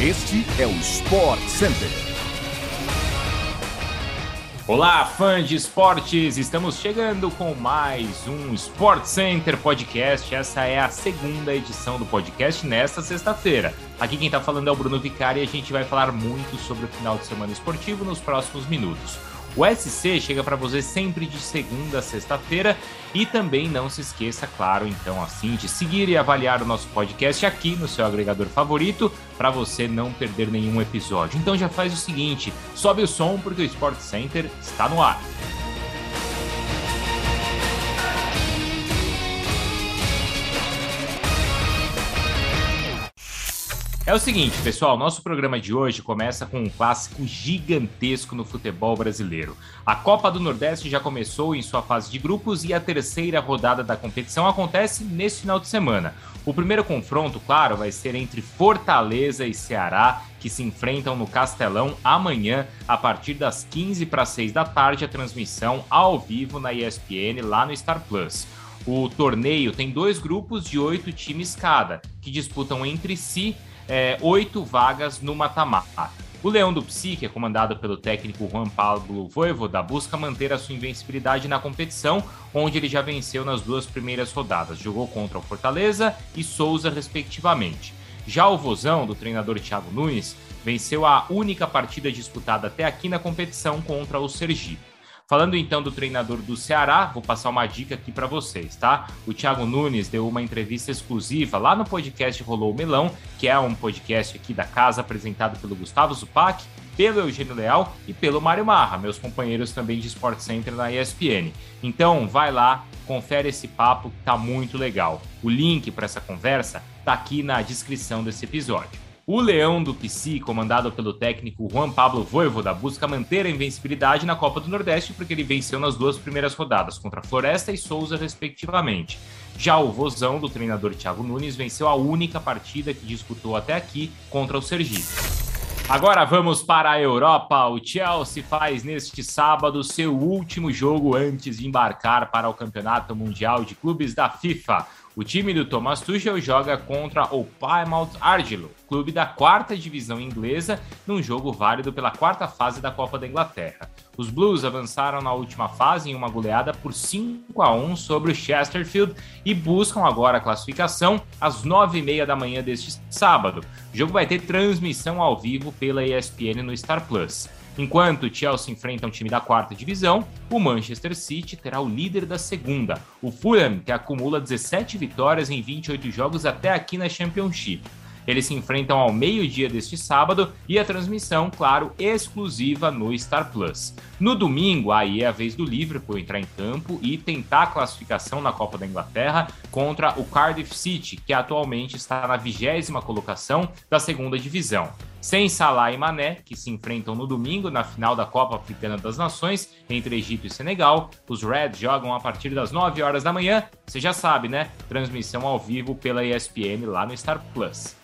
Este é o Sport Center. Olá, fãs de esportes! Estamos chegando com mais um Sport Center Podcast. Essa é a segunda edição do podcast nesta sexta-feira. Aqui quem está falando é o Bruno Vicari e a gente vai falar muito sobre o final de semana esportivo nos próximos minutos. O SC chega para você sempre de segunda a sexta-feira e também não se esqueça, claro, então assim, de seguir e avaliar o nosso podcast aqui no seu agregador favorito para você não perder nenhum episódio. Então já faz o seguinte, sobe o som porque o Sport Center está no ar. É o seguinte, pessoal, nosso programa de hoje começa com um clássico gigantesco no futebol brasileiro. A Copa do Nordeste já começou em sua fase de grupos e a terceira rodada da competição acontece neste final de semana. O primeiro confronto, claro, vai ser entre Fortaleza e Ceará, que se enfrentam no Castelão amanhã, a partir das 15 para 6 da tarde, a transmissão ao vivo na ESPN lá no Star Plus. O torneio tem dois grupos de oito times cada, que disputam entre si é, oito vagas no mata-mata. O Leão do Psique, é comandado pelo técnico Juan Pablo Voivoda, busca manter a sua invencibilidade na competição, onde ele já venceu nas duas primeiras rodadas. Jogou contra o Fortaleza e Souza, respectivamente. Já o Vozão, do treinador Thiago Nunes, venceu a única partida disputada até aqui na competição contra o Sergipe. Falando então do treinador do Ceará, vou passar uma dica aqui para vocês, tá? O Thiago Nunes deu uma entrevista exclusiva lá no podcast Rolou o Melão, que é um podcast aqui da casa apresentado pelo Gustavo Zupac, pelo Eugênio Leal e pelo Mário Marra, meus companheiros também de Sport Center na ESPN. Então, vai lá, confere esse papo que tá muito legal. O link para essa conversa tá aqui na descrição desse episódio. O Leão do PC, comandado pelo técnico Juan Pablo Voivoda, busca manter a invencibilidade na Copa do Nordeste porque ele venceu nas duas primeiras rodadas, contra Floresta e Souza, respectivamente. Já o Vozão, do treinador Thiago Nunes, venceu a única partida que disputou até aqui contra o Sergipe. Agora vamos para a Europa. O Chelsea faz neste sábado seu último jogo antes de embarcar para o Campeonato Mundial de Clubes da FIFA. O time do Thomas Tuchel joga contra o Plymouth Argyle, clube da quarta divisão inglesa, num jogo válido pela quarta fase da Copa da Inglaterra. Os Blues avançaram na última fase em uma goleada por 5 a 1 sobre o Chesterfield e buscam agora a classificação às 9h30 da manhã deste sábado. O jogo vai ter transmissão ao vivo pela ESPN no Star Plus. Enquanto o Chelsea enfrenta um time da quarta divisão, o Manchester City terá o líder da segunda, o Fulham, que acumula 17 vitórias em 28 jogos até aqui na Championship. Eles se enfrentam ao meio-dia deste sábado e a transmissão, claro, exclusiva no Star Plus. No domingo, aí é a vez do Liverpool entrar em campo e tentar a classificação na Copa da Inglaterra contra o Cardiff City, que atualmente está na vigésima colocação da segunda divisão. Sem Salah e Mané, que se enfrentam no domingo na final da Copa Africana das Nações entre Egito e Senegal, os Reds jogam a partir das 9 horas da manhã. Você já sabe, né? Transmissão ao vivo pela ESPN lá no Star Plus.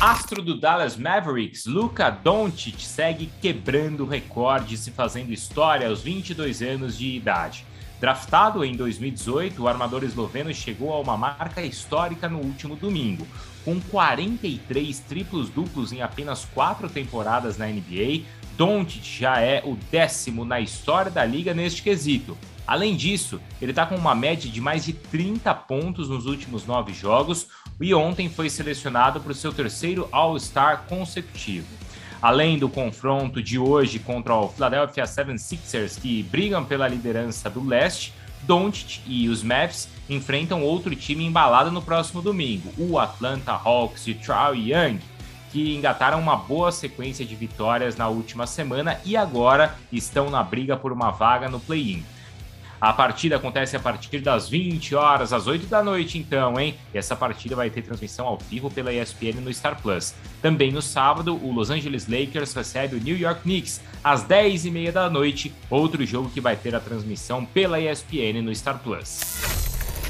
Astro do Dallas Mavericks, Luka Doncic segue quebrando recordes e fazendo história aos 22 anos de idade. Draftado em 2018, o armador esloveno chegou a uma marca histórica no último domingo. Com 43 triplos duplos em apenas quatro temporadas na NBA, Doncic já é o décimo na história da liga neste quesito. Além disso, ele está com uma média de mais de 30 pontos nos últimos nove jogos e ontem foi selecionado para o seu terceiro All-Star consecutivo. Além do confronto de hoje contra o Philadelphia 76ers, que brigam pela liderança do leste, Doncic e os Mavs enfrentam outro time embalado no próximo domingo, o Atlanta Hawks de Trae Young, que engataram uma boa sequência de vitórias na última semana e agora estão na briga por uma vaga no play-in. A partida acontece a partir das 20 horas, às 8 da noite, então, hein? E essa partida vai ter transmissão ao vivo pela ESPN no Star Plus. Também no sábado, o Los Angeles Lakers recebe o New York Knicks às 10h30 da noite, outro jogo que vai ter a transmissão pela ESPN no Star Plus.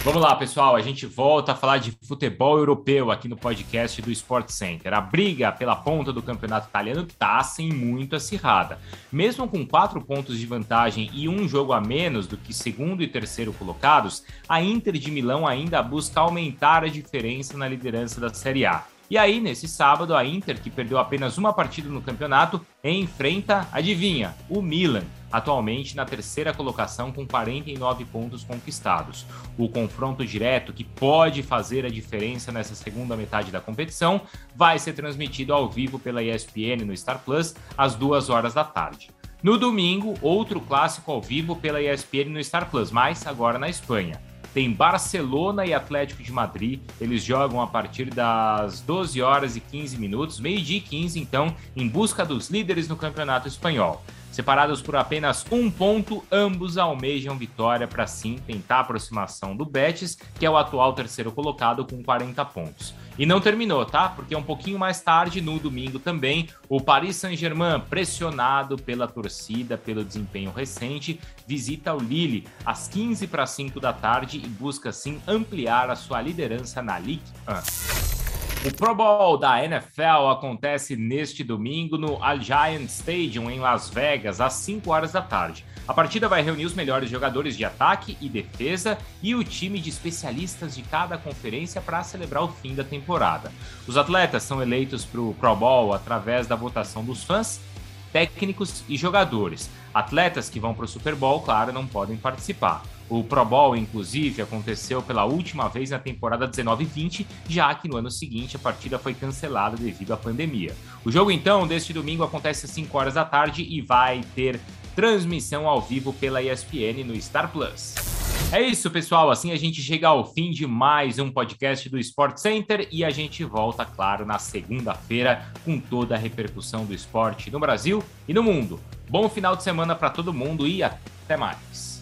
Vamos lá, pessoal. A gente volta a falar de futebol europeu aqui no podcast do Sport Center. A briga pela ponta do campeonato italiano tá sem muito acirrada. Mesmo com quatro pontos de vantagem e um jogo a menos do que segundo e terceiro colocados, a Inter de Milão ainda busca aumentar a diferença na liderança da Série A. E aí, nesse sábado, a Inter, que perdeu apenas uma partida no campeonato, enfrenta, adivinha, o Milan, atualmente na terceira colocação com 49 pontos conquistados. O confronto direto, que pode fazer a diferença nessa segunda metade da competição, vai ser transmitido ao vivo pela ESPN no Star Plus às duas horas da tarde. No domingo, outro clássico ao vivo pela ESPN no Star Plus, mas agora na Espanha. Tem Barcelona e Atlético de Madrid. Eles jogam a partir das 12 horas e 15 minutos, meio-dia e 15, então, em busca dos líderes no Campeonato Espanhol. Separados por apenas um ponto, ambos almejam vitória para sim tentar a aproximação do Betis, que é o atual terceiro colocado com 40 pontos. E não terminou, tá? Porque um pouquinho mais tarde, no domingo também, o Paris Saint-Germain, pressionado pela torcida, pelo desempenho recente, visita o Lille às 15 para 5 da tarde e busca assim ampliar a sua liderança na Ligue 1. O Pro Bowl da NFL acontece neste domingo no Allegiant Stadium em Las Vegas às 5 horas da tarde. A partida vai reunir os melhores jogadores de ataque e defesa e o time de especialistas de cada conferência para celebrar o fim da temporada. Os atletas são eleitos para o Pro Bowl através da votação dos fãs, técnicos e jogadores. Atletas que vão para o Super Bowl, claro, não podem participar. O Pro Bowl, inclusive, aconteceu pela última vez na temporada 19-20, já que no ano seguinte a partida foi cancelada devido à pandemia. O jogo, então, deste domingo acontece às 5 horas da tarde e vai ter transmissão ao vivo pela ESPN no Star Plus. É isso, pessoal. Assim a gente chega ao fim de mais um podcast do Sport Center e a gente volta, claro, na segunda-feira com toda a repercussão do esporte no Brasil e no mundo. Bom final de semana para todo mundo e até mais.